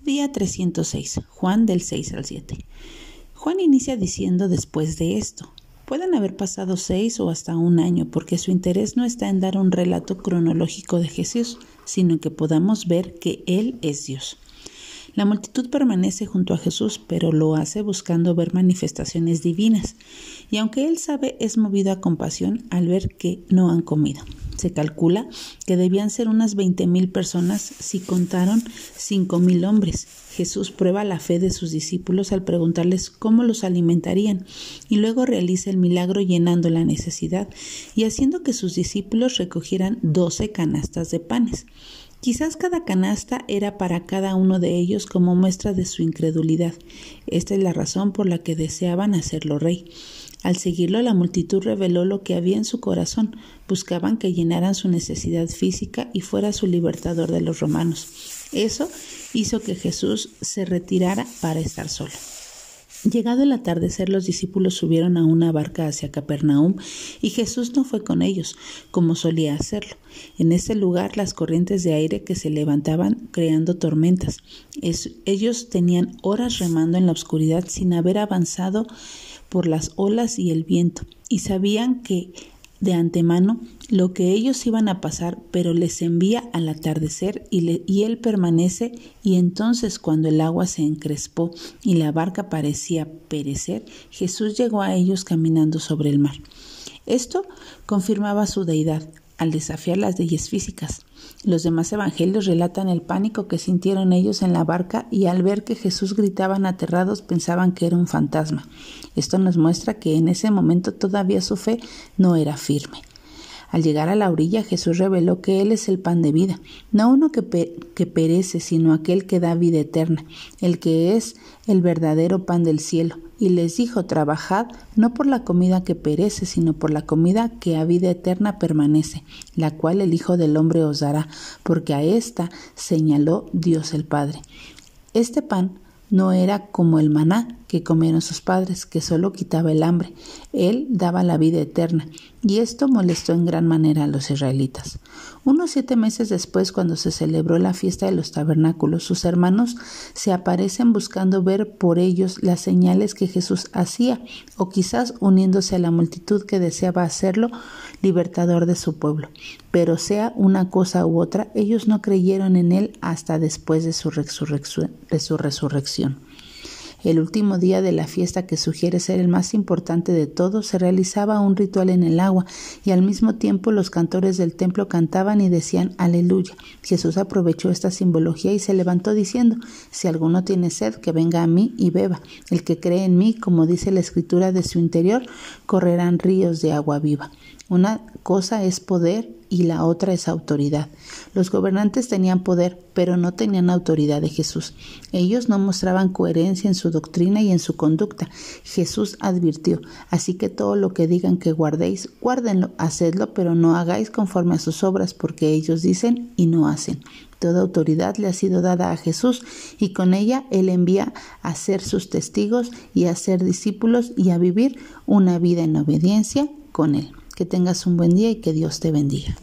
Día 306. Juan del 6 al 7. Juan inicia diciendo después de esto. Pueden haber pasado seis o hasta un año, porque su interés no está en dar un relato cronológico de Jesús, sino en que podamos ver que Él es Dios. La multitud permanece junto a Jesús, pero lo hace buscando ver manifestaciones divinas, y aunque él sabe, es movido a compasión al ver que no han comido. Se calcula que debían ser unas veinte mil personas si contaron cinco mil hombres. Jesús prueba la fe de sus discípulos al preguntarles cómo los alimentarían y luego realiza el milagro llenando la necesidad y haciendo que sus discípulos recogieran doce canastas de panes. Quizás cada canasta era para cada uno de ellos como muestra de su incredulidad. Esta es la razón por la que deseaban hacerlo rey. Al seguirlo, la multitud reveló lo que había en su corazón. Buscaban que llenaran su necesidad física y fuera su libertador de los romanos. Eso hizo que Jesús se retirara para estar solo. Llegado el atardecer, los discípulos subieron a una barca hacia Capernaum y Jesús no fue con ellos, como solía hacerlo. En ese lugar las corrientes de aire que se levantaban creando tormentas. ellos tenían horas remando en la oscuridad sin haber avanzado por las olas y el viento, y sabían que de antemano lo que ellos iban a pasar, pero les envía al atardecer y, él permanece y entonces cuando el agua se encrespó y la barca parecía perecer, Jesús llegó a ellos caminando sobre el mar. Esto confirmaba su deidad, al desafiar las leyes físicas. Los demás evangelios relatan el pánico que sintieron ellos en la barca y al ver que Jesús gritaban aterrados pensaban que era un fantasma. Esto nos muestra que en ese momento todavía su fe no era firme. Al llegar a la orilla, Jesús reveló que Él es el pan de vida, no uno que, perece, sino aquel que da vida eterna, el que es el verdadero pan del cielo. Y les dijo, trabajad no por la comida que perece, sino por la comida que a vida eterna permanece, la cual el Hijo del Hombre os dará, porque a esta señaló Dios el Padre. Este pan no era como el maná que comieron sus padres, que solo quitaba el hambre. Él daba la vida eterna, y esto molestó en gran manera a los israelitas. Unos siete meses después, cuando se celebró la fiesta de los tabernáculos, sus hermanos se aparecen buscando ver por ellos las señales que Jesús hacía, o quizás uniéndose a la multitud que deseaba hacerlo libertador de su pueblo. Pero sea una cosa u otra, ellos no creyeron en él hasta después de su, resurrección. El último día de la fiesta, que sugiere ser el más importante de todos, se realizaba un ritual en el agua y al mismo tiempo los cantores del templo cantaban y decían aleluya. Jesús aprovechó esta simbología y se levantó diciendo, si alguno tiene sed, que venga a mí y beba. El que cree en mí, como dice la escritura de su interior, correrán ríos de agua viva. Una cosa es poder y la otra es autoridad. Los gobernantes tenían poder, pero no tenían autoridad de Jesús. Ellos no mostraban coherencia en su doctrina y en su conducta. Jesús advirtió, así que todo lo que digan que guardéis, guárdenlo, hacedlo, pero no hagáis conforme a sus obras, porque ellos dicen y no hacen. Toda autoridad le ha sido dada a Jesús y con ella Él envía a ser sus testigos y a ser discípulos y a vivir una vida en obediencia con Él. Que tengas un buen día y que Dios te bendiga.